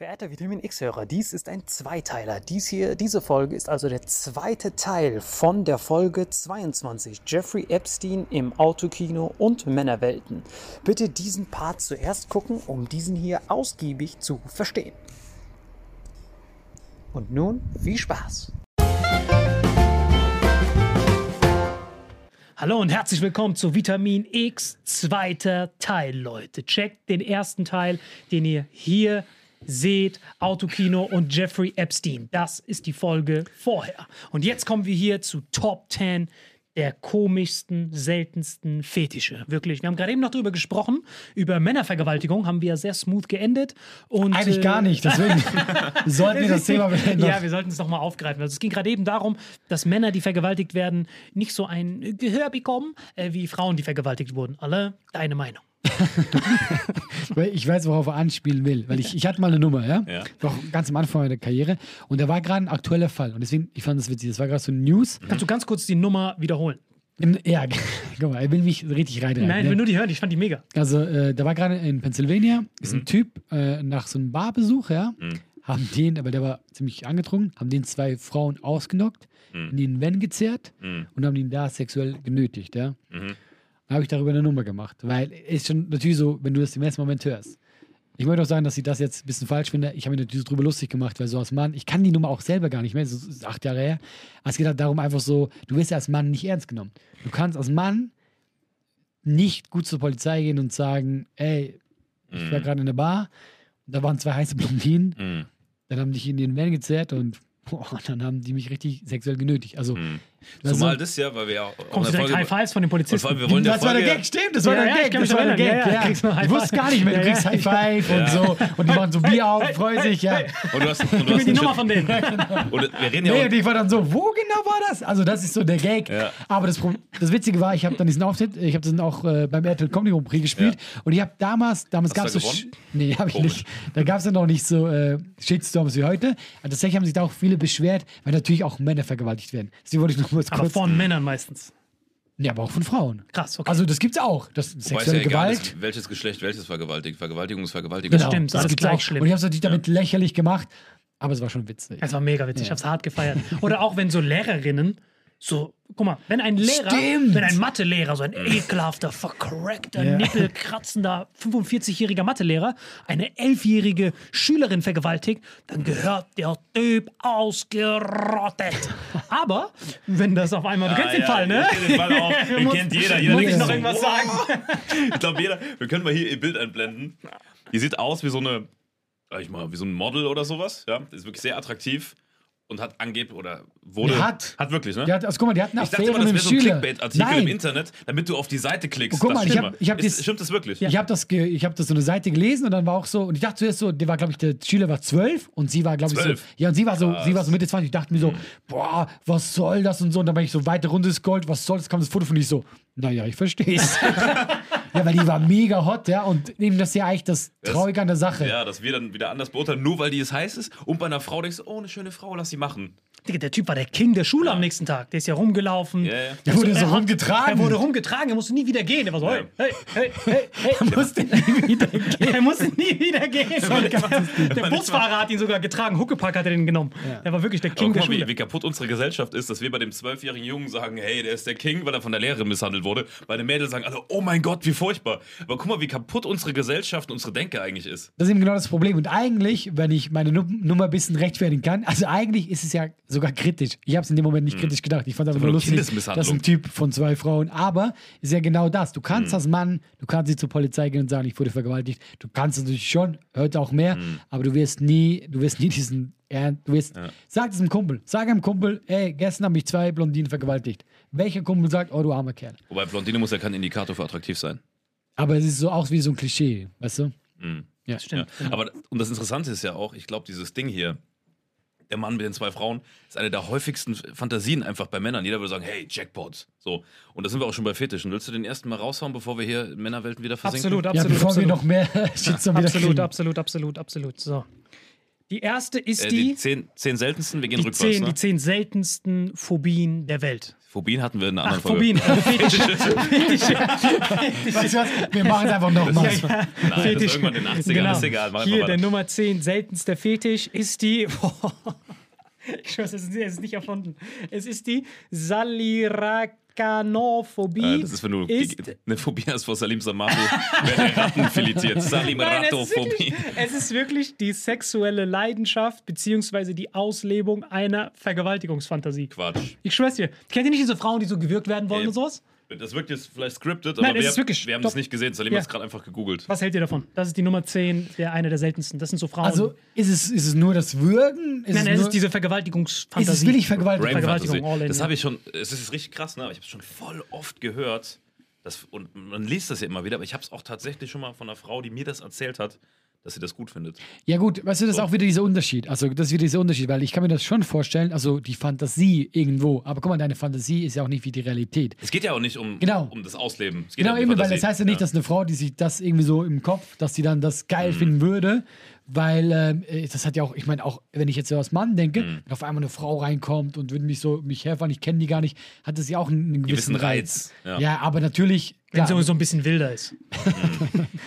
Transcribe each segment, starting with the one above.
Verehrter Vitamin X-Hörer, dies ist ein Zweiteiler. Dies hier, diese Folge ist also der zweite Teil von der Folge 22. Jeffrey Epstein im Autokino und Männerwelten. Bitte diesen Part zuerst gucken, um diesen hier ausgiebig zu verstehen. Und nun viel Spaß. Hallo und herzlich willkommen zu Vitamin X, zweiter Teil, Leute. Checkt den ersten Teil, den ihr hier seht, Autokino und Jeffrey Epstein. Das ist die Folge vorher. Und jetzt kommen wir hier zu Top 10 der komischsten, seltensten Fetische. Wirklich. Wir haben gerade eben noch darüber gesprochen. Über Männervergewaltigung haben wir ja sehr smooth geendet. Und, Eigentlich äh, gar nicht, deswegen sollten wir das Thema beenden. ja, wir sollten es nochmal aufgreifen. Also es ging gerade eben darum, dass Männer, die vergewaltigt werden, nicht so ein Gehör bekommen, äh, wie Frauen, die vergewaltigt wurden. Alle deine Meinung. Weil ich weiß, worauf er anspielen will. Weil ich, ich hatte mal eine Nummer, ja? Ja. Doch ganz am Anfang meiner Karriere. Und da war gerade ein aktueller Fall. Und deswegen, ich fand das witzig. Das war gerade so ein News. Kannst du ganz kurz die Nummer wiederholen? Im, ja, guck mal, er will mich richtig reinreiten. Nein, ich ne? will nur die hören. Ich fand die mega. Also, äh, da war gerade in Pennsylvania, ist ein Typ äh, nach so einem Barbesuch, ja, haben den, aber der war ziemlich angetrunken, haben den zwei Frauen ausgenockt, in den Van gezerrt und haben ihn da sexuell genötigt, ja. Da habe ich darüber eine Nummer gemacht, weil ist schon natürlich so, wenn du das im ersten Moment hörst. Ich möchte auch sagen, dass ich das jetzt ein bisschen falsch finde. Ich habe mich natürlich drüber lustig gemacht, weil so als Mann, ich kann die Nummer auch selber gar nicht mehr, das ist acht Jahre her. Aber es geht halt darum, einfach so, du wirst ja als Mann nicht ernst genommen. Du kannst als Mann nicht gut zur Polizei gehen und sagen, ey, ich war gerade in der Bar, da waren zwei heiße Blondinen, Mhm. dann haben die in den Van gezerrt und boah, dann haben die mich richtig sexuell genötigt. Also Das Zumal so- das ja, weil wir ja auch Kommst du direkt High Fives von den vor Polizisten? allem, wir wollen das war der Folge, Gag, stimmt, das war Ja, der ja, Gag, das war der. Gag, Ja, ja, kriegst Ich wusste gar nicht mehr, du kriegst. High Five und so und die machen so Bier auf, freuen sich, ja. Und du hast, und du Gib hast die Nummer von denen. und wir reden ja Nee, und ich war dann so, wo genau war das? Also das ist so der Gag. Aber das, das Witzige war, ich habe dann diesen Auftritt, ich habe dann auch äh, beim RTL Comedy Grand Prix gespielt und ich habe damals, damals gab es so, nee, habe ich nicht. Da gab es dann noch nicht so äh, Shitstorms wie heute. Und tatsächlich haben sich da auch viele beschwert, weil natürlich auch Männer vergewaltigt werden. Deswegen wollte ich noch kurz Aber kurz. von Männern meistens. Nee, aber auch von Frauen. Krass, okay. Also das gibt's auch. Das wobei es ja sexuelle egal Gewalt. ist, welches Geschlecht welches vergewaltigt. Vergewaltigung ist Vergewaltigung. Genau, stimmt, das alles gibt's gleich auch. schlimm. Und ich habe es natürlich damit lächerlich gemacht, aber es war schon witzig. Das war mega witzig. Ich hab's hart gefeiert. Oder auch wenn so Lehrerinnen so, guck mal, wenn ein Lehrer, Stimmt. wenn ein Mathelehrer, so ein ekelhafter, vercrackter, Ja. nippelkratzender 45-jähriger Mathelehrer eine elfjährige Schülerin vergewaltigt, dann gehört der Typ ausgerottet. Aber wenn das auf einmal, du kennst den Fall, ne? Ich kenn den Fall auch. Den kennt jeder. jeder Muss ich noch so, irgendwas sagen? Ich glaube, jeder. Wir können mal hier ihr Bild einblenden. Die sieht aus wie so eine, sag ich mal, wie so ein Model oder sowas. Ja, ist wirklich sehr attraktiv und hat angeblich oder wurde. Hat. Hat wirklich, ne? Die hat, also guck mal, die hat eine ich dachte Affäre immer, das wäre so ein. Clickbait-Artikel Nein. im Internet, damit du auf die Seite klickst. Guck mal, Das ich stimmt hab- ich hab dies- Stimmt das wirklich? Ich habe das, ge- ich hab das so eine Seite gelesen und dann war auch so, und ich dachte zuerst so, der war, glaube ich, der Schüler war zwölf und sie war, glaube ich, so, Zwölf? ja, und sie war so, Krass. sie war so Mitte 20. Ich dachte mir so, boah, was soll das und so. Und dann bin ich so weiter runtergescrollt, was soll das? Kam das Foto von ich so, naja, ich verstehe es. ja, weil die war mega hot, ja, und eben das ist ja eigentlich das Das- Traurige an der Sache. Ja, dass wir dann wieder anders beurteilen, nur weil die es heiß ist. Und bei einer Frau denkst du, oh, eine schöne Frau, lass sie machen. Digga, der Typ war der King der Schule am nächsten Tag. Der ist ja rumgelaufen. Ja, ja. Der wurde so Er hat- rumgetragen. Er wurde rumgetragen, er musste nie wieder gehen. Er war so, hey, hey, hey, hey, hey. Er musste nie wieder gehen. Er musste nie wieder gehen. Der Busfahrer hat ihn sogar getragen. Huckepack hat er den genommen. Der war wirklich der Aber King der mal, wie, Schule. wie kaputt unsere Gesellschaft ist, dass wir bei dem zwölfjährigen Jungen sagen, hey, der ist der King, weil er von der Lehrerin misshandelt wurde. Bei den Mädels sagen alle, oh mein Gott, wie furchtbar. Aber guck mal, wie kaputt unsere Gesellschaft und unsere Denke eigentlich ist. Das ist eben genau das Problem. Und eigentlich, wenn ich meine Num Nummer ein bisschen rechtfertigen kann, also eigentlich ist es ja sogar kritisch. Ich habe es in dem Moment nicht kritisch gedacht. Ich fand es einfach nur lustig, dass ein Typ von zwei Frauen. Aber ist ja genau das. Du kannst als Mann, du kannst nicht zur Polizei gehen und sagen, ich wurde vergewaltigt. Du kannst natürlich schon, heute auch mehr, aber du wirst nie, du wirst nie diesen, er- du wirst, sag es einem Kumpel, sag einem Kumpel, ey, gestern haben mich zwei Blondinen vergewaltigt. Welcher Kumpel sagt, oh du armer Kerl. Wobei Blondine muss ja kein Indikator für attraktiv sein. Aber es ist so auch wie so ein Klischee, weißt du? Ja, Stimmt. Ja. Aber und das Interessante ist ja auch, ich glaube, dieses Ding hier, der Mann mit den zwei Frauen, ist eine der häufigsten Fantasien einfach bei Männern. Jeder würde sagen, hey, Jackpot. So. Und da sind wir auch schon bei Fetischen. Willst du den ersten mal raushauen, bevor wir hier in Männerwelten wieder versinken? Absolut, Ja, absolut. bevor absolut. wir noch mehr Shitstorm wieder absolut, kriegen. absolut, absolut, absolut. So. Die erste ist Äh, die die, zehn, zehn seltensten, wir gehen die, rückwärts. zehn, ne? die zehn seltensten Phobien der Welt. Phobien hatten wir in einer Ach, anderen Folge. Phobien. Fetische. Fetische. Weißt du was? Wir machen es einfach nochmal. Nein, das ist irgendwann in den 80ern, ist egal. Mach Hier, der. Nummer 10 seltenste Fetisch ist die. ich schwör's, es ist, nicht erfunden. Es ist die Saliracanophobie. Äh, das ist, wenn du ist, die- eine Phobie hast vor Salim Samato, werden Ratten filetiert. Salim Nein, es ist, Ratophobie. wirklich, es ist wirklich die sexuelle Leidenschaft beziehungsweise die Auslebung einer Vergewaltigungsfantasie. Quatsch. Ich schwör's dir. Kennt ihr nicht diese Frauen, die so gewürgt werden wollen Ey. und sowas? Das wirkt jetzt vielleicht scripted, Nein, aber es wir, ist wirklich- wir haben doch. es nicht gesehen. Salim Ja. hat es gerade einfach gegoogelt. Was hält ihr davon? Das ist die Nummer 10, der eine der seltensten. Das sind so Frauen. Also ist es, ist es nur das Würgen? Ist nein, nein, es nur, ist diese ist Vergewaltigungsfantasie. es willig vergewaltigt? Brain Vergewaltigung, Fantasy. all in, Das habe ich schon, es ist richtig krass, ne? aber ich habe es schon voll oft gehört. Das, und man liest das ja immer wieder, aber ich habe es auch tatsächlich schon mal von einer Frau, die mir das erzählt hat, dass sie das gut findet. Ja gut, weißt du, das ist So. auch wieder dieser Unterschied. Also das ist wieder dieser Unterschied, weil ich kann mir das schon vorstellen, also die Fantasie irgendwo, aber guck mal, deine Fantasie ist ja auch nicht wie die Realität. Es geht ja auch nicht um, Genau. um das Ausleben. Es geht Genau, um eben, weil das heißt ja nicht, dass eine Frau, die sich das irgendwie so im Kopf, dass sie dann das geil finden würde, weil ähm, äh, das hat ja auch, ich meine, auch wenn ich jetzt so als Mann denke, wenn auf einmal eine Frau reinkommt und würde mich so mich herfahren, ich kenne die gar nicht, hat das ja auch einen, einen gewissen, Gewissen Reiz, Ja. ja. aber natürlich, Wenn klar, so, ein bisschen wilder ist.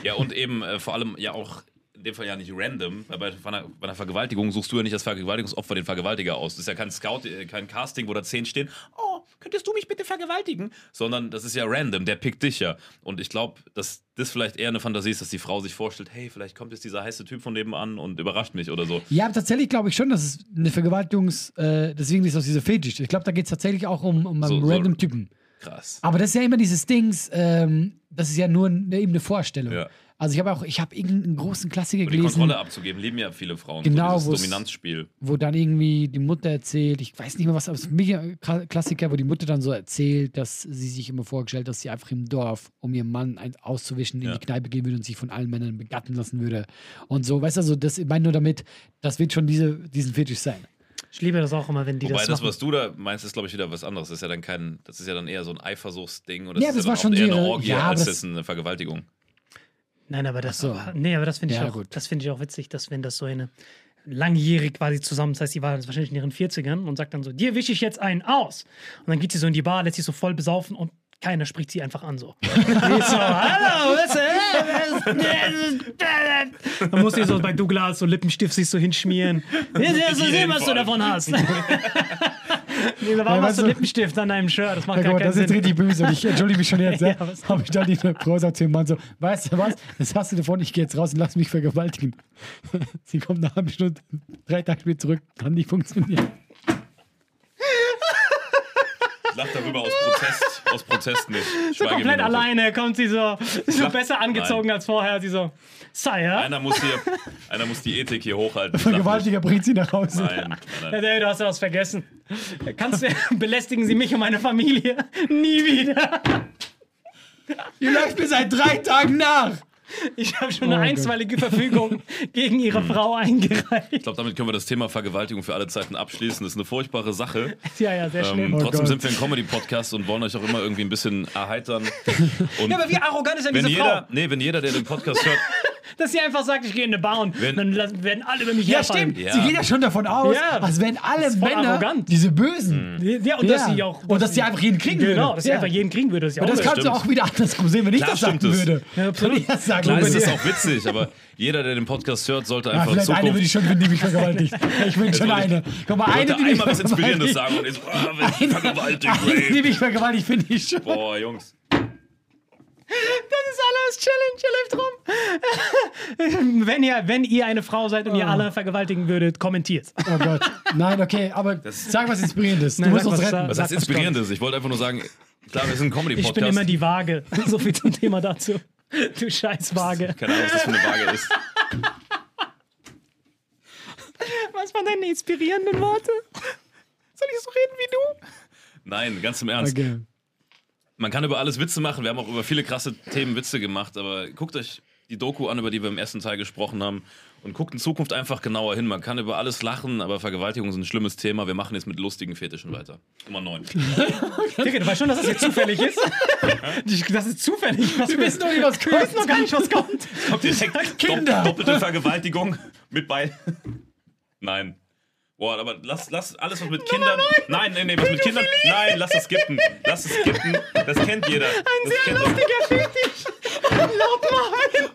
Ja, und eben äh, vor allem ja auch in dem Fall ja nicht random, weil bei, einer, bei einer Vergewaltigung suchst du ja nicht als Vergewaltigungsopfer den Vergewaltiger aus. Das ist ja kein Scout, äh, kein Casting, wo da zehn stehen, oh, könntest du mich bitte vergewaltigen? Sondern das ist ja random, der pickt dich ja. Und ich glaube, dass das vielleicht eher eine Fantasie ist, dass die Frau sich vorstellt, hey, vielleicht kommt jetzt dieser heiße Typ von nebenan und überrascht mich oder so. Ja, tatsächlich glaube ich schon, dass es eine Vergewaltigungs-, äh, deswegen ist das diese Fetisch. Ich glaube, da geht es tatsächlich auch um, um einen So- so- random Typen. Krass. Aber das ist ja immer dieses Dings, ähm, das ist ja nur eine, eben eine Vorstellung. Ja. Also ich habe auch, ich habe irgendeinen großen Klassiker Um die gelesen, Kontrolle abzugeben, lieben ja viele Frauen. Genau, so Dominanzspiel. wo dann irgendwie die Mutter erzählt, ich weiß nicht mehr was, aber es ist ein mega Klassiker, wo die Mutter dann so erzählt, dass sie sich immer vorgestellt, dass sie einfach im Dorf, um ihren Mann auszuwischen, in Ja. die Kneipe gehen würde und sich von allen Männern begatten lassen würde. Und so, weißt du, also das, ich meine nur damit, das wird schon diese, diesen Fetisch sein. Ich liebe das auch immer, wenn die Wobei das das, machen. was du da meinst, ist, glaube ich, wieder was anderes. Das ist ja dann kein, das ist ja dann eher so ein Eifersuchtsding oder Ja, ist das ja war schon eher ihre- eine Orgie ja, als das- eine Vergewaltigung. Nein, aber das, so. nee, aber das finde ich Ja, auch, das finde ich auch witzig, dass wenn das so eine langjährig quasi zusammen, das heißt, sie war jetzt wahrscheinlich in ihren 40ern und sagt dann so, dir wische ich jetzt einen aus. Und dann geht sie so in die Bar, lässt sich so voll besaufen und keiner spricht sie einfach an so. So, hallo, was, äh, Dann muss sie so bei Douglas so Lippenstift sich so hinschmieren. Jetzt du sehen, was du davon hast. nee, warum Ja, hast du du- Lippenstift an deinem Shirt? Das macht Ja, gar keinen das ist Sinn. richtig böse und ich entschuldige mich schon jetzt. Ja, Habe ich dann die sagt zu dem Mann so, weißt du was, das hast du davon, ich gehe jetzt raus und lass mich vergewaltigen. Sie kommt nach einer halben Stunde, drei Tage später zurück, kann nicht funktionieren. Ich lach darüber aus Protest, aus Protest nicht. So komplett alleine kommt sie so, so besser angezogen Nein. als vorher. Sie so, Sire, Einer muss hier, einer muss die Ethik hier hochhalten. Vergewaltiger bringt sie nach Hause. Nein, nein. Dave, du hast ja was vergessen. Kannst du, belästigen Sie mich und meine Familie nie wieder. Ihr läuft mir seit drei Tagen nach. Ich habe schon eine Oh Gott. einstweilige Verfügung gegen Ihre Frau eingereicht. Ich glaube, damit können wir das Thema Vergewaltigung für alle Zeiten abschließen. Das ist eine furchtbare Sache. Ja, ja, sehr schlimm. Ähm, Oh trotzdem Gott. sind wir ein Comedy-Podcast und wollen euch auch immer irgendwie ein bisschen erheitern. Und Ja, aber wie arrogant ist denn wenn diese jeder, Frau? nee, wenn jeder, der den Podcast hört, Dass sie einfach sagt, ich gehe in eine Bar und Wenn- dann lassen- werden alle über mich Ja, herfallen. stimmt. Ja. Sie geht ja schon davon aus, Ja. als wären alle ist Männer arrogant. diese Bösen. Ja, und dass sie auch. Und dass sie einfach jeden kriegen würde. Genau, dass sie einfach jeden kriegen würde. Das ist ja Und das kannst du stimmt. auch wieder andersrum sehen, wenn ich Klar das sagen stimmt es. würde. Ja, absolut. Das sagen klar ist auch witzig, aber jeder, der den Podcast hört, sollte einfach in vielleicht eine würde ich Zukunft schon finden, die mich vergewaltigt. Ich bin schon eine. Guck mal, eine, die mich einmal was Inspirierendes sagen und wenn ich vergewaltigt, Eine, die mich vergewaltigt, finde ich schon. Boah, Jungs. Das ist alles Challenge, ihr läuft rum. wenn, ihr, wenn ihr eine Frau seid und ihr alle vergewaltigen würdet, kommentiert. Oh Gott. Nein, okay, aber sag was Inspirierendes. Du Nein, musst uns was, retten. Was heißt Inspirierendes? Ich wollte einfach nur sagen, klar, wir sind ein Comedy-Podcast. Ich bin immer die Waage. So viel zum Thema dazu. Du scheiß Waage. Keine Ahnung, was das für eine Waage ist. Was waren deine inspirierenden Worte? Soll ich so reden wie du? Nein, ganz im Ernst. Okay. Man kann über alles Witze machen. Wir haben auch über viele krasse Themen Witze gemacht, aber guckt euch die Doku an, über die wir im ersten Teil gesprochen haben. Und guckt in Zukunft einfach genauer hin. Man kann über alles lachen, aber Vergewaltigung ist ein schlimmes Thema. Wir machen jetzt mit lustigen Fetischen weiter. Nummer 9. Digga, du weißt schon, dass das jetzt zufällig ist? Das ist zufällig. Was Wir wissen noch nicht, was Wir wissen noch gar nicht, was kommt. Kommt direkt Kinder. Dopp doppelte Vergewaltigung mit bei. Nein. Boah, aber lass, lass alles, was mit Kindern. Nein, nein, nein, was mit Kindern. Nein, lass es skippen. Lass es skippen. Das kennt jeder. Ein das Sehr lustiger Fetisch. Laut machen.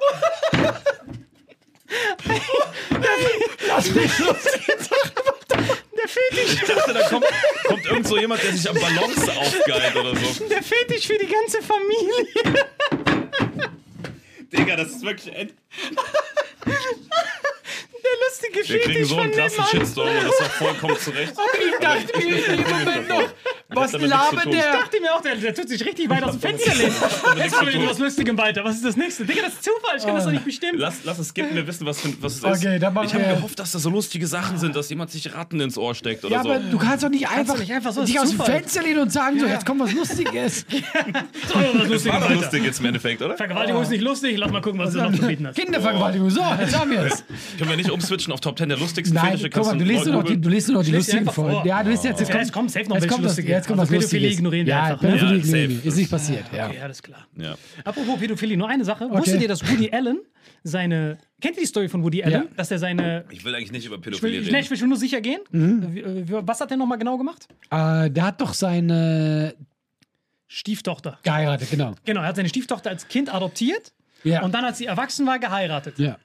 Lass mich los. Der Fetisch, Ich dachte, da kommt, kommt irgend so jemand, der sich am Balance aufgeilt oder so. der Fetisch für die ganze Familie. Digga, das ist wirklich. End Der lustige Wir kriegen so einen krassen. Shitstorm und das ist auch vollkommen zurecht. Ich dachte mir in dem Moment noch, was labert tun. Ich der? dachte mir auch, der, der tut sich richtig weit aus dem Fenster lehnen. Jetzt kommen wir mit was Lustigem weiter. Was ist das nächste? Digga, das ist Zufall. Ich kann das doch nicht bestimmen. Lass, lass es skippen, wir wissen, was, für, was es ist. Okay, dann machen ich habe gehofft, dass da so lustige Sachen sind, dass jemand sich Ratten ins Ohr steckt oder Ja, so. aber du kannst doch nicht einfach, nicht einfach so, das dich ist aus dem Zufall. Fenster lehnen und sagen, so, jetzt kommt was Lustiges. So, was das Lustigem war doch lustig jetzt im Endeffekt, oder? Vergewaltigung ist nicht lustig. Lass mal gucken, was du noch zu bieten hast. Kindervergewaltigung. So, jetzt haben wir es. Können wir nicht umswitchen auf Top 10 der lustigsten Nein, Fetische? guck mal, du liest nur noch die, lustigen Folgen. Ja, du liest jetzt, jetzt Ja, kommt, jetzt kommt safe noch jetzt welche kommt das, lustige. jetzt kommt Also was. Pädophilie ignorieren wir ja, einfach, ne? Pädophilie Ja, ignorieren. Ist nicht passiert, ja. Okay, alles klar. Ja. Apropos Pädophilie, nur eine Sache. Wusstet ihr, dass Woody Allen seine. Kennt ihr die Story von Woody Allen? Ja. Dass er seine. Ich will eigentlich nicht über Ich will, Pädophilie ich, reden. nee, ich will nur sicher gehen. Wie- äh, Was hat er nochmal genau gemacht? Äh, der hat doch seine Stieftochter. geheiratet, genau. Genau, er hat seine Stieftochter als Kind adoptiert Ja. und dann, als sie erwachsen war, geheiratet. ja.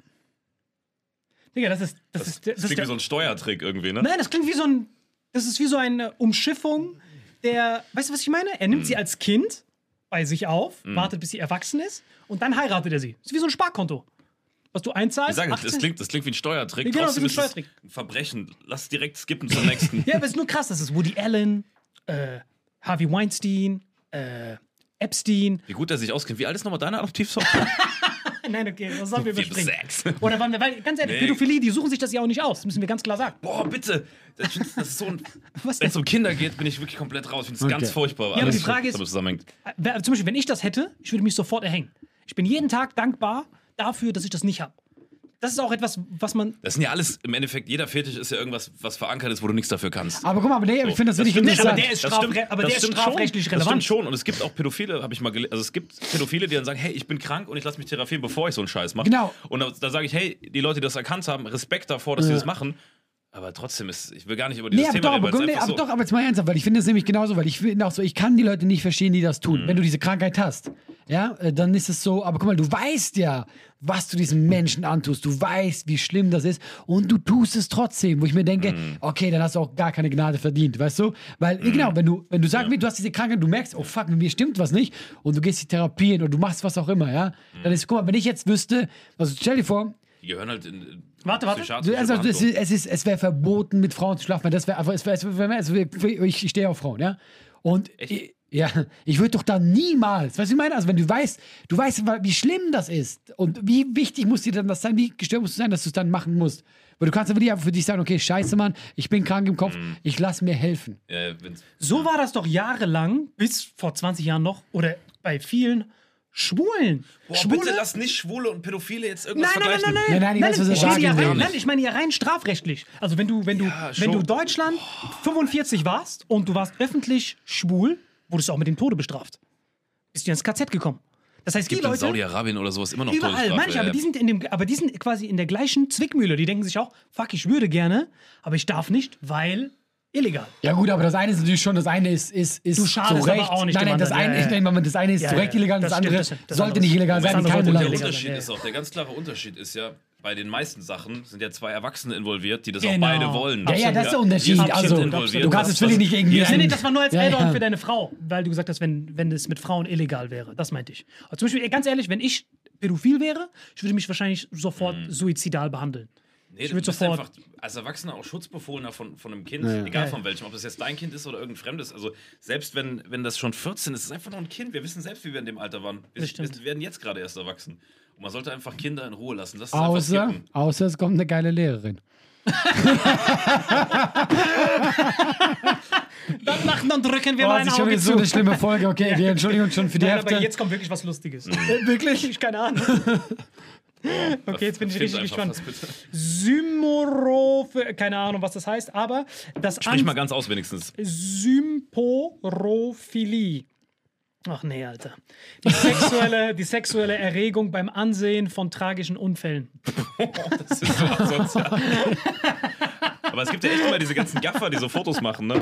Digga, das ist. Das, ist, der- Das das ist klingt der, wie so ein Steuertrick irgendwie, ne? Nein, das klingt wie so ein. Das ist wie so eine Umschiffung der. Weißt du, was ich meine? Er nimmt Mhm. sie als Kind bei sich auf, wartet, bis sie erwachsen ist und dann heiratet er sie. Das ist wie so ein Sparkonto. Was du einzahlst. Ich sage, das 18 klingt, das klingt wie ein Steuertrick. Genau, Trotzdem ist ein Steuertrick. ein Verbrechen. Lass direkt skippen zum nächsten. Ja, aber es ist nur krass. Das ist Woody Allen, äh, Harvey Weinstein, äh, Epstein. Wie gut er sich auskennt. Wie alt ist nochmal deine Adoptivtochter? Nein, okay, das sollen wir überspringen. sechs. Oder weil, weil ganz ehrlich, Nee. Pädophilie, die suchen sich das ja auch nicht aus. Das müssen wir ganz klar sagen. Boah, bitte. Das, das ist so ein. Was Wenn es um Kinder geht, bin ich wirklich komplett raus. Ich finde es ganz Okay. furchtbar. aber alles, die Frage was ist-. Wer- Zum Beispiel, wenn ich das hätte, ich würde mich sofort erhängen. Ich bin jeden Tag dankbar dafür, dass ich das nicht habe. Das ist auch etwas, was man. Das sind ja alles, im Endeffekt, jeder Fetisch ist ja irgendwas, was verankert ist, wo du nichts dafür kannst. Aber guck mal, aber nee, ich finde das wirklich. Nee, aber interessant. der ist, Das strafre stimmt, aber das der ist strafrechtlich schon. Das relevant. stimmt schon. Und es gibt auch Pädophile, habe ich mal gelesen. Also es gibt Pädophile, die dann sagen, hey, ich bin krank und ich lasse mich therapieren, bevor ich so einen Scheiß mache. Genau. Und da, da sage ich, hey, die Leute, die das erkannt haben, Respekt davor, dass sie das machen. Aber trotzdem ist, ich will gar nicht über dieses Nee, aber Thema doch, reden, nee, aber so, doch, aber jetzt mal ernsthaft, weil ich finde es nämlich genauso, weil ich finde auch so, ich kann die Leute nicht verstehen, die das tun. Mhm. Wenn du diese Krankheit hast, ja, äh, dann ist es so, aber guck mal, du weißt ja, was du diesen Menschen antust, du weißt, wie schlimm das ist und du tust es trotzdem, wo ich mir denke, Mhm. okay, dann hast du auch gar keine Gnade verdient, weißt du? Weil, genau, wenn du, wenn du sagst, du hast diese Krankheit, du merkst, oh fuck, mit mir stimmt was nicht und du gehst die therapieren und du machst was auch immer, ja, Mhm. dann ist, guck mal, wenn ich jetzt wüsste, also stell dir vor, die gehören halt in, Warte, warte. also, es ist, es, ist, es wäre verboten, mit Frauen zu schlafen. weil Das wäre einfach, es wär, es wär, es wär, ich, stehe auf Frauen, ja. Und ich, ja, ich würde doch da niemals, weißt du, ich meine, also wenn du weißt, du weißt, wie schlimm das ist und wie wichtig muss dir dann das sein, wie gestört musst du sein, dass du es dann machen musst. Weil du kannst ja wirklich einfach für dich sagen, okay, scheiße, Mann, ich bin krank im Kopf, Mhm. ich lass mir helfen. Ja, wenn's- So war das doch jahrelang, bis vor 20 Jahren noch, oder bei vielen Schwulen. Boah, Schwule? bitte lass nicht Schwule und Pädophile jetzt irgendwas Nein, nein, nein, vergleichen. nein, nein. Nein, nein, ich weiß, was er ich meine sagen ja rein, nein, ich meine ja rein strafrechtlich. Also wenn du, wenn du, Ja, wenn du. Deutschland 45 warst und du warst öffentlich schwul, wurdest du auch mit dem Tode bestraft. Bist du ins KZ gekommen. Das heißt, die Gibt in Leute Saudi-Arabien oder sowas immer noch überall, meine ich, aber ja. die sind in dem, aber die sind quasi in der gleichen Zwickmühle. Die denken sich auch, fuck, ich würde gerne, aber ich darf nicht, weil illegal. Ja gut, aber das eine ist natürlich schon, das eine ist, ist, ist Du schadest zu Recht. aber auch nicht nein, das eine, Ja, ich ja. denke mal, das eine ist Ja, zu Recht illegal, das, das andere stimmt, das- das sollte nicht ist- illegal sein der illegal Unterschied sein, ist auch, der ganz klare Unterschied ist ja, bei den meisten Sachen sind ja zwei Erwachsene involviert, die das Genau. auch beide wollen. Ja, ja, das ist der Unterschied. Also, du kannst wirklich das- nicht irgendwie. Nee, nee, das war nur als Ja, Add-on ja. für deine Frau, weil du gesagt hast, wenn, wenn es mit Frauen illegal wäre. Das meinte ich. Aber zum Beispiel, ganz ehrlich, wenn ich pädophil wäre, ich würde mich wahrscheinlich sofort suizidal behandeln. Nee, Ich du würd bist sofort- einfach als Erwachsener auch Schutzbefohlener von, von einem Kind, Ja. egal von welchem, ob das jetzt dein Kind ist oder irgendein fremdes. Also selbst wenn, wenn das schon 14 ist, ist es einfach noch ein Kind. Wir wissen selbst, wie wir in dem Alter waren. Wir, wir werden jetzt gerade erst erwachsen. Und man sollte einfach Kinder in Ruhe lassen. Das ist einfach Außer, außer es kommt eine geile Lehrerin. Dann machen, dann drücken wir Oh, mal das ein ist schon Auge wieder so zu. eine schlimme Folge. Okay, wir entschuldigen uns schon für die Nein, Hälfte. aber jetzt kommt wirklich was Lustiges. wirklich? Ich keine Ahnung. Okay, jetzt bin ich richtig gespannt. was, bitte. Symoroph, keine Ahnung, was das heißt, aber das Sprich An- mal ganz aus wenigstens. Symporophilie. Ach nee, Alter. Die sexuelle, die sexuelle Erregung beim Ansehen von tragischen Unfällen. Das ist so asozial. Aber es gibt ja echt immer diese ganzen Gaffer, die so Fotos machen, ne?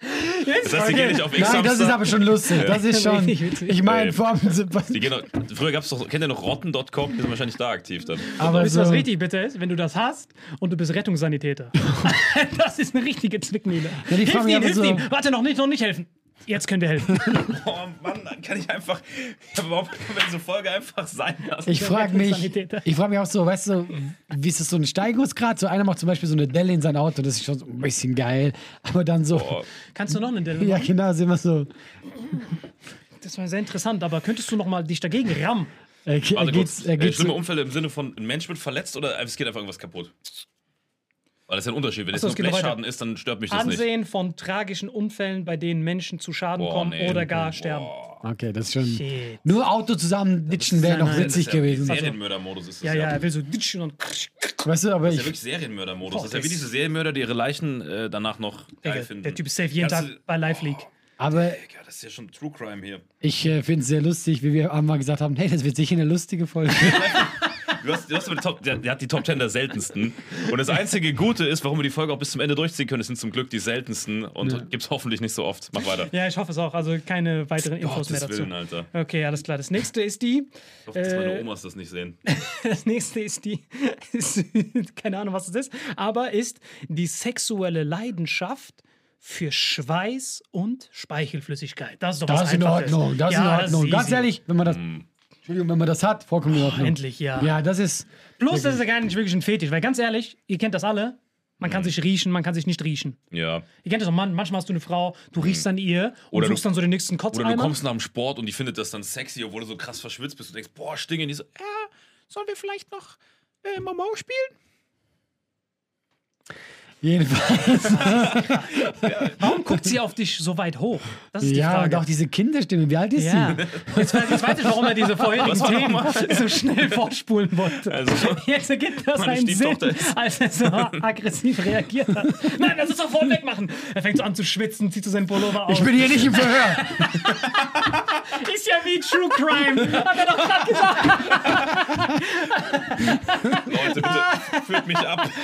Das heißt, die gehen nicht auf Nein, das ist aber schon lustig. Das ist schon. Ich meine, vor allem. Die gehen früher gab es doch, kennt ihr noch Rotten.com? Die sind wahrscheinlich da aktiv dann. Aber Wisst ihr, was so, richtig bitte ist? Wenn du das hast und du bist Rettungssanitäter. das ist eine richtige Zwickmühle. Ja, hilf ihm, hilf so- ihm. Warte, noch nicht, noch nicht helfen. Jetzt können wir helfen. Oh Mann, dann kann ich einfach. Ich habe überhaupt können wir diese Folge einfach sein lassen. ich frage mich, ich frage mich auch so, weißt du, wie ist das so ein Steigerungsgrad? So einer macht zum Beispiel so eine Delle in sein Auto, das ist schon so ein bisschen geil. Aber dann so, Oh, Kannst du noch eine Delle ja machen? genau, ist immer so. Das war sehr interessant, aber könntest du noch mal dich dagegen rammen? Er, er warte geht's, er Äh, geht's schlimme Unfälle im Sinne von, ein Mensch wird verletzt oder es geht einfach irgendwas kaputt? Weil das ist ja ein Unterschied. Wenn es nur Blechschaden ist, dann stört mich das nicht. Ansehen von tragischen Unfällen, bei denen Menschen zu Schaden Boah, kommen nee. oder gar sterben. Okay, das ist schon. Shit. Nur Auto zusammen ditchen wäre noch nein, Das ist witzig ja gewesen. Serienmördermodus ist das Ja, ja, er will so ditchen und. Weißt du, aber Das ist ja ich. wirklich Serienmördermodus. Boah, Das ist ja wie diese Serienmörder, die ihre Leichen äh, danach noch geil Digga, finden. der Typ ist safe jeden Tag bei Live League. Aber Digga, das ist ja schon True Crime hier. ich äh, finde es sehr lustig, wie wir einmal gesagt haben: hey, das wird sicher eine lustige Folge. Du hast, du hast die Top, der, der hat die Top 10 der seltensten. Und das einzige Gute ist, warum wir die Folge auch bis zum Ende durchziehen können, das sind zum Glück die seltensten und gibt's hoffentlich nicht so oft. Mach weiter. Ja, ich hoffe es auch. Also keine weiteren Infos mehr Gottes dazu. Willen, Alter. Okay, alles klar. Das nächste ist die. Ich hoffe, dass meine Äh, Omas das nicht sehen. Das nächste ist die. Ist, keine Ahnung, was das ist. Aber ist die sexuelle Leidenschaft für Schweiß und Speichelflüssigkeit. Das ist doch was Das ist in. Ordnung, das ist Ja, in Ordnung. ist Ganz easy. ehrlich, wenn man das. Entschuldigung, wenn man das hat, vollkommen in Ordnung. Endlich, ja. Ja, das ist. Bloß, das ist ja gar nicht wirklich ein Fetisch, weil ganz ehrlich, ihr kennt das alle. Man kann sich riechen, man kann sich nicht riechen. Ja. Ihr kennt das auch, man, manchmal hast du eine Frau, du riechst an ihr und Mhm. Oder du- suchst dann so den nächsten Oder du kommst nach dem Sport und die findet das dann sexy, obwohl du so krass verschwitzt bist und denkst, boah, Stinge. Und die so, ja, sollen wir vielleicht noch äh, Mamau spielen? Jedenfalls. Warum guckt sie auf dich so weit hoch? Das ist die Ja, Frage. und auch diese Kinderstimme. Wie alt ist ja. sie? Jetzt weiß, jetzt weiß ich, warum er diese vorherigen Was Themen so schnell vorspulen wollte. Also, Jetzt ergibt das einen Sinn, als er so aggressiv reagiert hat. Nein, das ist sofort wegmachen. Er fängt so an zu schwitzen, zieht so seinen Pullover aus. Ich bin hier nicht im Verhör. ist ja wie True Crime. Hat er doch gerade gesagt. Leute, bitte führt mich ab.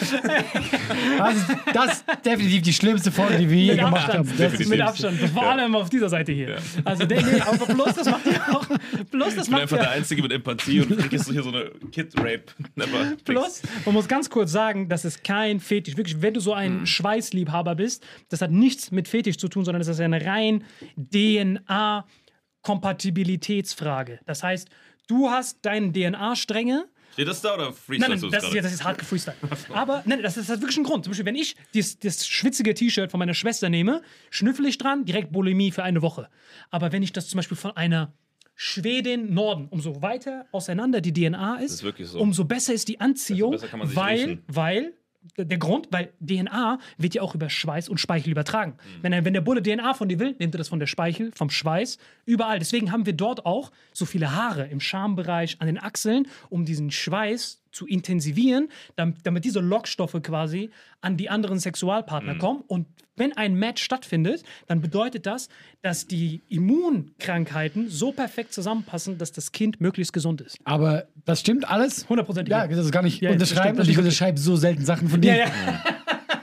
Das ist, das ist definitiv die schlimmste Folge, die wir je gemacht Abstand. haben. Das Definitiv. Mit Abstand. Vor allem auf dieser Seite hier. Also, der, nee, aber bloß das macht ja auch. Bloß das Ich bin macht einfach ja. der Einzige mit Empathie und du kriegst hier so eine Kid-Rape. Never. Plus, man muss ganz kurz sagen, das ist kein Fetisch. Wirklich, wenn du so ein Mhm. Schweißliebhaber bist, das hat nichts mit Fetisch zu tun, sondern das ist eine rein DNA-Kompatibilitätsfrage. Das heißt, du hast deine DNA-Stränge. Steht das da oder Nein, freestylst nein, du das ist, das ist hart gefreestylt. Aber nein, das ist, das hat wirklich einen Grund. Zum Beispiel, wenn ich das, das schwitzige T-Shirt von meiner Schwester nehme, schnüffel ich dran, direkt Bulimie für eine Woche. Aber wenn ich das zum Beispiel von einer Schwedin Norden, umso weiter auseinander die DNA ist, ist so. umso besser ist die Anziehung, man sich weil, riechen. weil der Grund, weil DNA wird ja auch über Schweiß und Speichel übertragen. Mhm. Wenn, wenn der Bulle DNA von dir will, nimmt er das von der Speichel, vom Schweiß, überall. Deswegen haben wir dort auch so viele Haare im Schambereich, an den Achseln, um diesen Schweiß zu intensivieren, damit, damit diese Lockstoffe quasi an die anderen Mhm. Sexualpartner kommen. Und wenn ein Match stattfindet, dann bedeutet das, dass die Immunkrankheiten so perfekt zusammenpassen, dass das Kind möglichst gesund ist. Aber das stimmt alles. Hundertprozentig. Ja, das kann ich Ja, das unterschreiben. und ich unterschreibe so selten Sachen von dir. Ja, ja.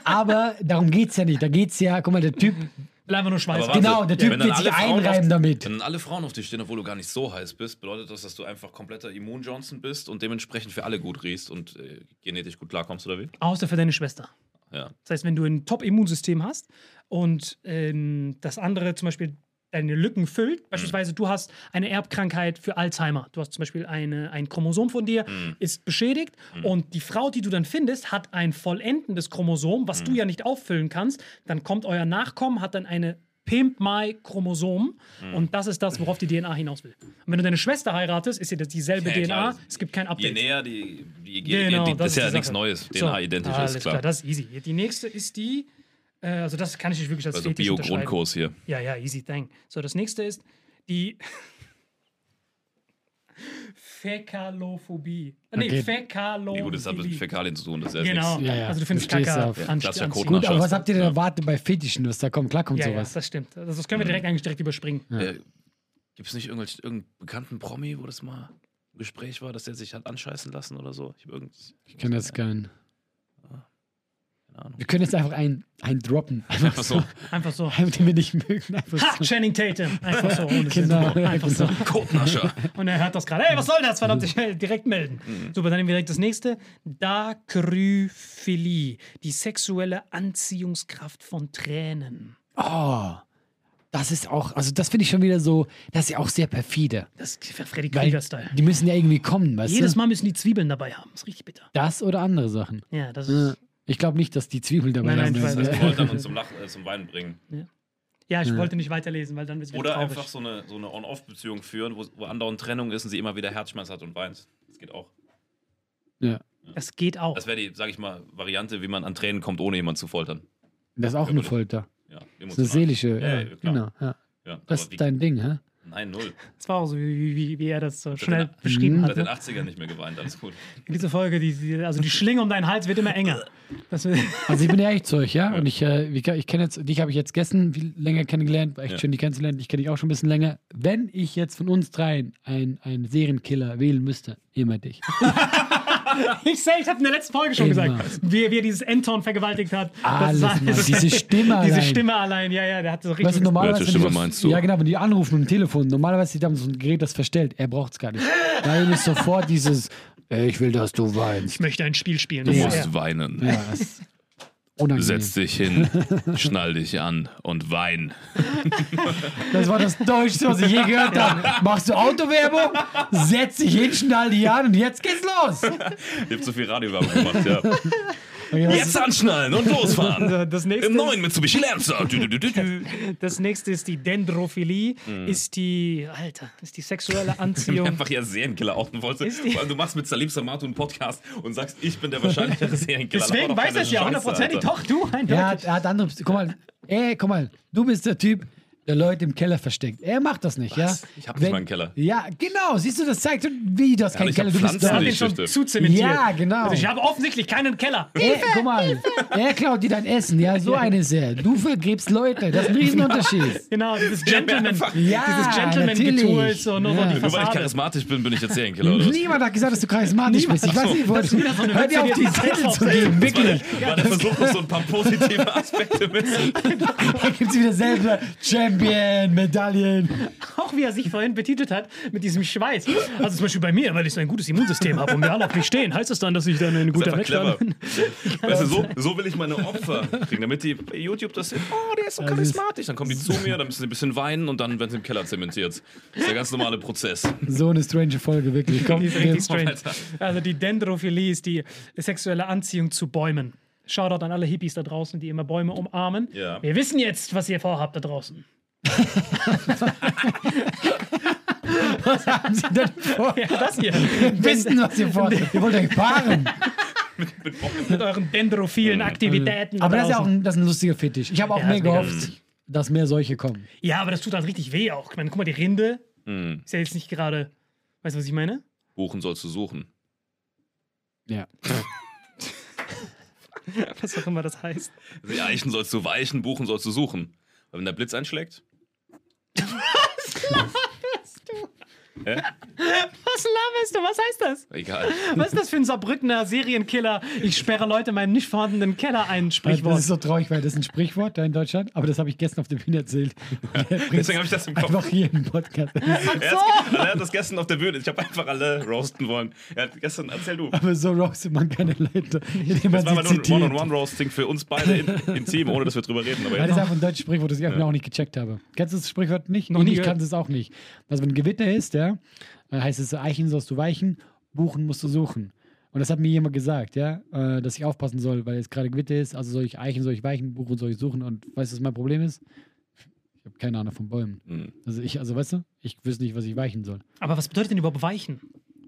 Aber darum geht es ja nicht. Da geht es ja, guck mal, der Typ, Will einfach nur warte, Genau, der Typ wird sich einreiben auf, damit. Wenn alle Frauen auf dich stehen, obwohl du gar nicht so heiß bist, bedeutet das, dass du einfach kompletter Immun-Johnson bist und dementsprechend für alle gut riechst und äh, genetisch gut klarkommst, oder wie? Außer für deine Schwester. Ja. Das heißt, wenn du ein Top-Immunsystem hast und ähm, das andere zum Beispiel deine Lücken füllt, beispielsweise du hast eine Erbkrankheit für Alzheimer, du hast zum Beispiel eine, ein Chromosom von dir, ist beschädigt und die Frau, die du dann findest, hat ein vollendendes Chromosom, was du ja nicht auffüllen kannst, dann kommt euer Nachkommen, hat dann eine Pimp-My-Chromosom und das ist das, worauf die DNA hinaus will. Und wenn du deine Schwester heiratest, ist ja das dieselbe Ja, DNA, es gibt kein Je Update. näher die, die, die, Genau, die das ist ja nichts. Neues. So, DNA identisch alles ist klar. klar. das ist easy. Die nächste ist die, äh, also das kann ich nicht wirklich als Also Fetisch. Bio-Grundkurs hier. Ja, ja, easy thing. So, das nächste ist die Fäkalophobie. Äh, Nee, Okay. Fäkalophobie. Nee, gut, das hat mit Fäkalien zu tun. Das ist ja Genau. Ja, ja. Also du findest Kacke auf- Ja, an, an Gut, aber was habt ihr denn erwartet bei Fetischen, was da kommt? Klar kommt ja, ja, sowas. das stimmt. Also das können wir direkt eigentlich direkt überspringen. Äh, Gibt es nicht irgendwelchen, irgendeinen bekannten Promi, wo das mal im Gespräch war, dass der sich hat anscheißen lassen oder so? Ich. Ich kann das keinen. Ahnung. Wir können jetzt einfach einen, einen droppen. Einfach so. Einfach so. Einen, den wir nicht mögen. Einfach Ha, so. Channing Tatum. Einfach so. Ohne Genau, Sinn. Einfach so. Codenascher. Und er hört das gerade. Ey, was soll das? Verdammt, ich direkt melden. Super, dann nehmen wir direkt das nächste. Dacryphilie. Die sexuelle Anziehungskraft von Tränen. Oh, das ist auch, also das finde ich schon wieder so, das ist ja auch sehr perfide. Das ist Freddy Krieger-Style. die müssen ja irgendwie kommen, weißt Jedes du? Mal müssen die Zwiebeln dabei haben. Das ist richtig bitter. Das oder andere Sachen. Ja, das Ja. Ich glaube nicht, dass die Zwiebeln dabei Nein, nein, weiß, Das ist- Foltern und zum, Lachen, äh, zum Weinen bringen. Ja, ich wollte nicht weiterlesen, weil dann wird es wieder Oder traurig. einfach so eine, so eine On-Off-Beziehung führen, wo, wo andauernd Trennung ist und sie immer wieder Herzschmerz hat und weint. Das geht auch. ja. Das geht auch. Das wäre die, sag ich mal, Variante, wie man an Tränen kommt, ohne jemanden zu foltern. Das ist auch eine Folter. Ja, Das ist eine emotional. seelische. Ja, Ja, ja, klar. genau. Ja. Ja, Das ist dein Ding, hä? Nein, null. Das war auch so, wie, wie, wie er das so schnell den- beschrieben Seit hat. den Ne? 80ern nicht mehr geweint, alles gut. In dieser Folge, die, die, also die Schlinge um deinen Hals wird immer enger. Das Also ich bin ehrlich zu euch, ja. Und ich, äh, ich kenne jetzt, dich habe ich jetzt gestern viel länger kennengelernt, war echt Ja. schön, die kennenzulernen. Ich kenne dich auch schon ein bisschen länger. Wenn ich jetzt von uns dreien einen Serienkiller wählen müsste, immer dich. ich selbst habe in der letzten Folge schon Immer. gesagt, wie, wie er dieses Enton vergewaltigt hat. Alles, war- Mann. Diese Stimme Diese allein. Stimme allein, ja, ja, der hat so richtig. Weißt du, normalerweise. Stimme die- meinst du? Ja, genau, wenn die anrufen mit dem Telefon, normalerweise die haben so ein Gerät, das verstellt. Er braucht es gar nicht. Ihm ist sofort dieses, äh, ich will, dass du weinst. ich möchte ein Spiel spielen. Du Das musst weinen. Ja, das unangenehm. Setz dich hin, schnall dich an und wein. Das war das Deutschste, was ich je gehört habe. Machst du Autowerbung? Setz dich hin, schnall dich an und jetzt geht's los. Ich hab zu viel Radiowerbung gemacht, ja. Was Jetzt anschnallen und losfahren. Das nächste, Im neuen Mitsubishi Lancer. Das nächste ist die Dendrophilie, ist die, Alter, ist die sexuelle Anziehung. Einfach hier Serienkiller outen wollte. Allem, du machst mit Salim Samato einen Podcast und sagst, ich bin der wahrscheinlichere Serienkiller. Deswegen weiß er es ja hundertprozentig. Doch, du, eindeutig. hat, er hat andere. Guck mal, ey, guck mal, du bist der Typ, der Leute im Keller versteckt. Er macht das nicht, Was? ja? Ich hab nicht mal einen Keller. Ja, genau. Siehst du, das zeigt, wie du ich hab Keller. Du bist Er da. schon Stifte. zuzementiert. Ja, genau. Also ich habe offensichtlich keinen Keller. Er, guck mal, er klaut dir dein Essen. Ja, so eine ist er. Du vergräbst Leute. Das ist ein Riesenunterschied. Genau, dieses Gentleman, Ja, dieses Gentleman-Getue ist so nur Ja. so die Nur weil ich charismatisch bin, bin ich jetzt Serienkiller, oder was? Niemand hat gesagt, dass du charismatisch bist. Ich weiß nicht, wo das ist eine Hör dir auf, die Zettel zu geben. Wirklich. War der Versuch, noch so ein paar positive Aspekte mitzunehmen. Da gibt es wieder selber Champion, Medaillen. Auch wie er sich vorhin betitelt hat mit diesem Schweiß. Also zum Beispiel bei mir, weil ich so ein gutes Immunsystem habe und wir alle auf mich stehen, heißt das dann, dass ich dann ein guter einfach clever. Wrestler bin? Weißt du, so, so will ich meine Opfer kriegen, damit die bei YouTube das sehen. Oh, der ist so charismatisch. Dann kommen die zu mir, dann müssen sie ein bisschen weinen und dann werden sie im Keller zementiert. Das ist der ganz normale Prozess. So eine strange Folge, wirklich. Komm, Die ist richtig jetzt- strange. Also die Dendrophilie ist die sexuelle Anziehung zu Bäumen. Shoutout an alle Hippies da draußen, die immer Bäume umarmen. Ja. Wir wissen jetzt, was ihr vorhabt da draußen. Was haben Sie denn vor? Ja, das hier. Wissen, was ihr vor. Ihr wollt euch paaren. Mit euren dendrophilen Aktivitäten. da Aber das ist ja auch ein, das ist ein lustiger Fetisch. Ich habe auch Ja, mehr gehofft, dass mehr solche kommen. Ja, aber das tut halt richtig weh auch. Ich meine, guck mal, die Rinde Hm. ist ja jetzt nicht gerade. Weißt du, was ich meine? Buchen sollst du suchen. Ja. Was auch immer das heißt. Die Eichen sollst du weichen, Buchen sollst du suchen. Weil wenn der Blitz einschlägt, Slapper stol. Was laberst du? Was heißt das? egal. Was ist das für ein Saarbrückener Serienkiller? Ich sperre Leute in meinem nicht vorhandenen Keller ein, Das Sprichwort. ist so traurig, weil das ist ein Sprichwort da in Deutschland, aber das habe ich gestern auf der Bühne erzählt. Deswegen habe ich das im Kopf. Einfach hier im Podcast. Er, hat, er hat das gestern auf der Bühne. Ich habe einfach alle roasten wollen. Er hat gestern, erzähl du. Aber so roastet man keine Leute, indem man Das war aber nur ein. One-on-One-Roasting für uns beide in, intim, ohne dass wir drüber reden. Aber Ja, das ist ja. einfach ein deutsches Sprichwort, das ich auch nicht gecheckt habe. Kennst du das Sprichwort nicht? Noch nie ich kannte es auch nicht. Also wenn Gewitter ist, ja, dann heißt es, Eichen sollst du weichen, Buchen musst du suchen. Und das hat mir jemand gesagt, ja, äh, dass ich aufpassen soll, weil jetzt gerade Gewitter ist, also soll ich Eichen, soll ich weichen, Buchen soll ich suchen. Und weißt du, was mein Problem ist? Ich habe keine Ahnung von Bäumen. Hm. Also ich, also weißt du, ich wüsste nicht, was ich weichen soll. Aber was bedeutet denn überhaupt weichen?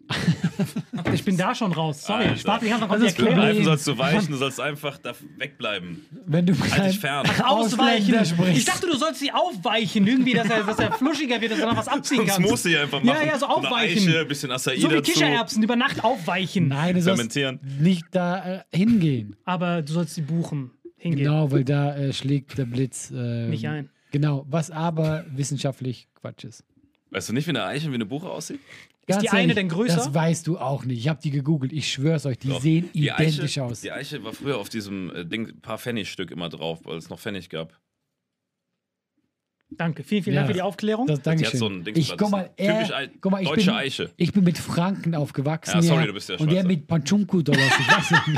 ich bin da schon raus. Sorry, Alter. ich die Das ist Für den Erklärung. Reifen sollst du weichen, du sollst einfach da wegbleiben. Wenn du Halt dich fern. Ausweichen. Ausländer sprichst. Ich dachte, du sollst sie aufweichen, irgendwie, dass er, dass er fluschiger wird, dass er noch was abziehen Das kann. musst du hier einfach Ja, machen. ja, so Eine aufweichen. Eiche, ein bisschen Acai So wie dazu. Kichererbsen über Nacht aufweichen. Nein, du sollst nicht da äh, hingehen. Aber du sollst sie buchen. Hingehen. Genau, weil da äh, schlägt der Blitz äh, Nicht ein. Genau, was aber wissenschaftlich Quatsch ist. Weißt du nicht, wie eine Eiche, wie eine Buche aussieht? Ist die eine denn größer? Das weißt du auch nicht. Ich habe die gegoogelt. Ich schwör's euch, die Doch. sehen Die identisch Eiche, aus. Die Eiche war früher auf diesem äh, Ding paar Pfennigstück immer drauf, weil es noch Pfennig gab. Danke, vielen, vielen Ja. Dank für die Aufklärung. Das, Die hat Dankeschön. so ein Dings ich, guck mal, ist typisch er, Ei- guck mal, ich deutsche bin, Eiche. Ich bin mit Franken aufgewachsen. Ja, sorry, du bist ja Und der mit Panchunku-Dollars. Ich weiß nicht.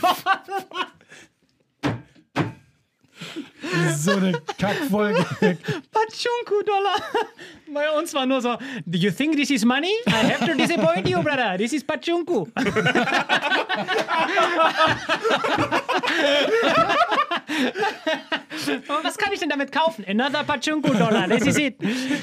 so eine Kackfolge. Patschunku Dollar! Bei uns war nur so, do you think this is money? I have to disappoint you, brother. This is Patschunku. Was kann ich denn damit kaufen? Another Patschunku Dollar. This is it.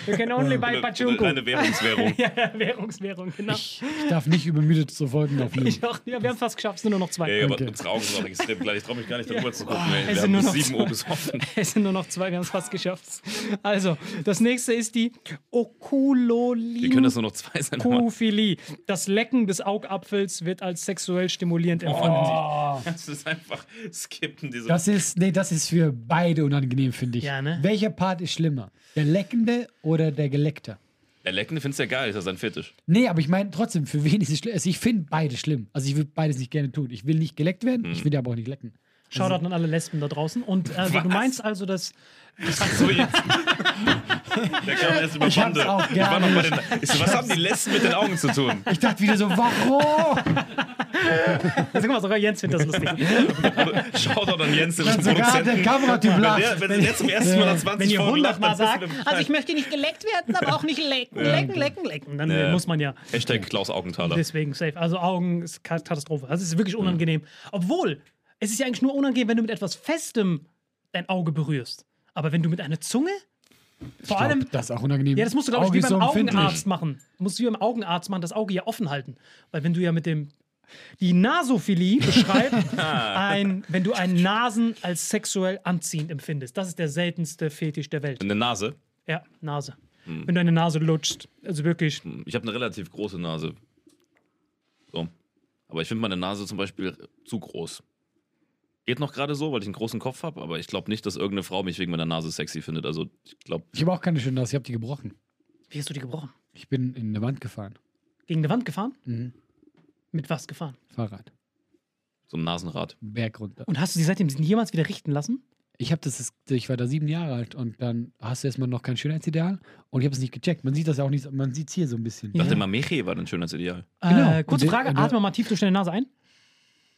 You can only buy Eine, eine reine Währungswährung. Ja, ja, Währungswährung, genau. Ich darf nicht übermüdet zu Folgen aufnehmen. Ich auch, ja, wir haben es fast geschafft, es sind nur noch zwei. Ey, aber Okay. unsere Augen sind auch extrem klein. Ich traue mich gar nicht darüber zu gucken. ey. es Wir sind haben nur noch 7 zwei. Uhr gesoffen. Es sind nur noch zwei, wir haben es fast geschafft. Also, das nächste ist die Okulolin. Wie können das nur noch zwei sein? Kophilie. Das Lecken des Augapfels wird als sexuell stimulierend empfunden. Kannst du das einfach skippen? Diese Das ist, nee, das ist für beide unangenehm, finde ich. Ja, ne? Welcher Part ist schlimmer? Der Leckende oder der Geleckte? Der Leckende findest du ja geil, ist ja sein Fetisch. Nee, aber ich meine trotzdem, für wen ist es schlimm? Also ich finde beide schlimm. Also ich will beides nicht gerne tun. Ich will nicht geleckt werden, Hm. ich will aber auch nicht lecken. Shoutout an alle Lesben da draußen. Und also, du meinst also, dass. So jetzt. Der kam erst über Ich Bande. auch Ich war noch bei gar den, ich so, was haben die Lesben mit den Augen zu tun? Ich dachte wieder so, warum? Guck mal, sogar Jens findet das lustig. Schaut doch an Jens, den Sogar der Produzenten. Kameratyp Wenn lacht. der, wenn der zum ersten Mal nach 20 Wenn ihr Folgen lacht, 100 Mal dann sagt, also ich möchte nicht geleckt werden, aber auch nicht lecken, lecken, lecken, lecken. Dann Ja. muss man ja. Hashtag Klaus Augenthaler. Deswegen safe. Also Augen ist Ka- Katastrophe. Das ist wirklich unangenehm. Obwohl, es ist ja eigentlich nur unangenehm, wenn du mit etwas Festem dein Auge berührst. Aber wenn du mit einer Zunge, vor allem, Das ist auch unangenehm. ja, das musst du, glaube ich, wie beim so. Augenarzt machen. Du musst wie beim Augenarzt machen, das Auge ja offen halten. Weil wenn du ja mit dem. Die Nasophilie beschreibt, ein, wenn du einen Nasen als sexuell anziehend empfindest. Das ist der seltenste Fetisch der Welt. Eine Nase. Ja, Nase. Wenn du eine Nase lutschst. Also wirklich. Ich habe eine relativ große Nase. So. Aber ich finde meine Nase zum Beispiel zu groß. Geht noch gerade so, weil ich einen großen Kopf habe, aber ich glaube nicht, dass irgendeine Frau mich wegen meiner Nase sexy findet. Also ich glaube, Ich habe auch keine schöne Nase, ich habe die gebrochen. Wie hast du die gebrochen? Ich bin in eine Wand gefahren. Gegen eine Wand gefahren? Mhm. Mit was gefahren? Fahrrad. so ein Nasenrad. Berg runter. Und hast du sie seitdem jemals wieder richten lassen? Ich habe das, ist- ich war da sieben Jahre alt und dann hast du erstmal noch kein Schönheitsideal und ich habe es nicht gecheckt. Man sieht das ja auch nicht, man sieht es hier so ein bisschen. Ich dachte immer, Meche war ein Schönheitsideal. Genau. Äh, kurze Und der- Frage, und atme mal tief durch deine Nase ein.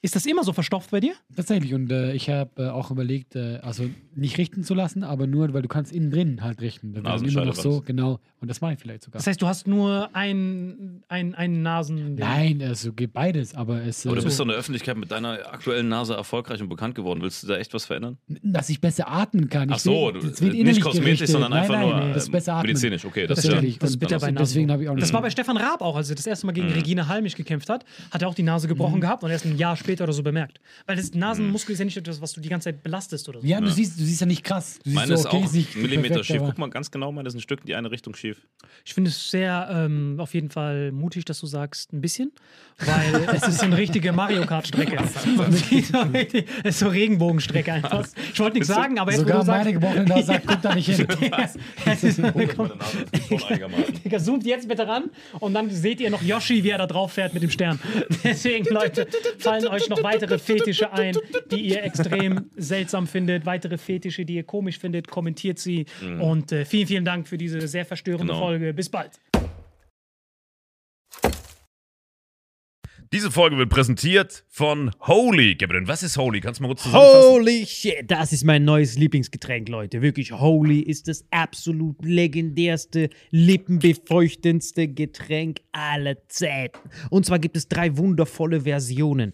Ist das immer so verstopft bei dir? Tatsächlich und äh, ich habe äh, auch überlegt, äh, also nicht richten zu lassen, aber nur, weil du kannst innen drin halt richten. Dann immer noch so, genau. Und das mache ich vielleicht sogar. Das heißt, du hast nur ein, ein, einen Nasen. Nein, also geht beides, aber es, Aber du äh, bist doch in der Öffentlichkeit mit deiner aktuellen Nase erfolgreich und bekannt geworden. Willst du da echt was verändern? dass ich besser atmen kann. Ich Ach so, will- du, das wird nicht innerlich kosmetisch, gerichtet. sondern nein, einfach nein, nur nee, das ist äh, besser atmen. medizinisch. Okay, das, Das ist ja. stimmt. Das ist bitter bei. Deswegen habe ich auch nicht. Das war bei Stefan Raab auch, als er das erste Mal Mhm. gegen Regine Halmich gekämpft hat, hat er auch die Nase gebrochen Mhm. gehabt und erst ein Jahr später oder so bemerkt. Weil das Nasenmuskel ist ja nicht etwas, was du die ganze Zeit belastest oder so. ja, du siehst, du siehst ja nicht krass. Du siehst Meine so, ist okay, auch nicht Millimeter perfekt, schief. Guck mal ganz genau, meine ist ein Stück in die eine Richtung schief. Ich finde es sehr ähm, auf jeden Fall mutig, dass du sagst, ein bisschen, weil es ist so eine richtige Mario Kart-Strecke. Es ist so Regenbogenstrecke einfach. Ich wollte nichts sagen, aber jetzt, Sogar wo du sagst, meine gebrochene Nase sagt, guck da nicht hin. es ist eine. Digga, zoomt jetzt bitte ran und dann seht ihr noch Yoshi, wie er da drauf fährt mit dem Stern. Deswegen, Leute, fallen euch noch weitere Fetische ein, die ihr extrem seltsam findet, weitere Fetische, die ihr komisch findet, kommentiert sie. Und äh, vielen, vielen Dank für diese sehr verstörende Genau. Folge. Bis bald. Diese Folge wird präsentiert von Holy. Gabriel, was ist Holy? Kannst du mal kurz zusammenfassen? Holy shit, das ist mein neues Lieblingsgetränk, Leute. Wirklich, Holy ist das absolut legendärste, lippenbefeuchtendste Getränk aller Zeiten. Und zwar gibt es drei wundervolle Versionen,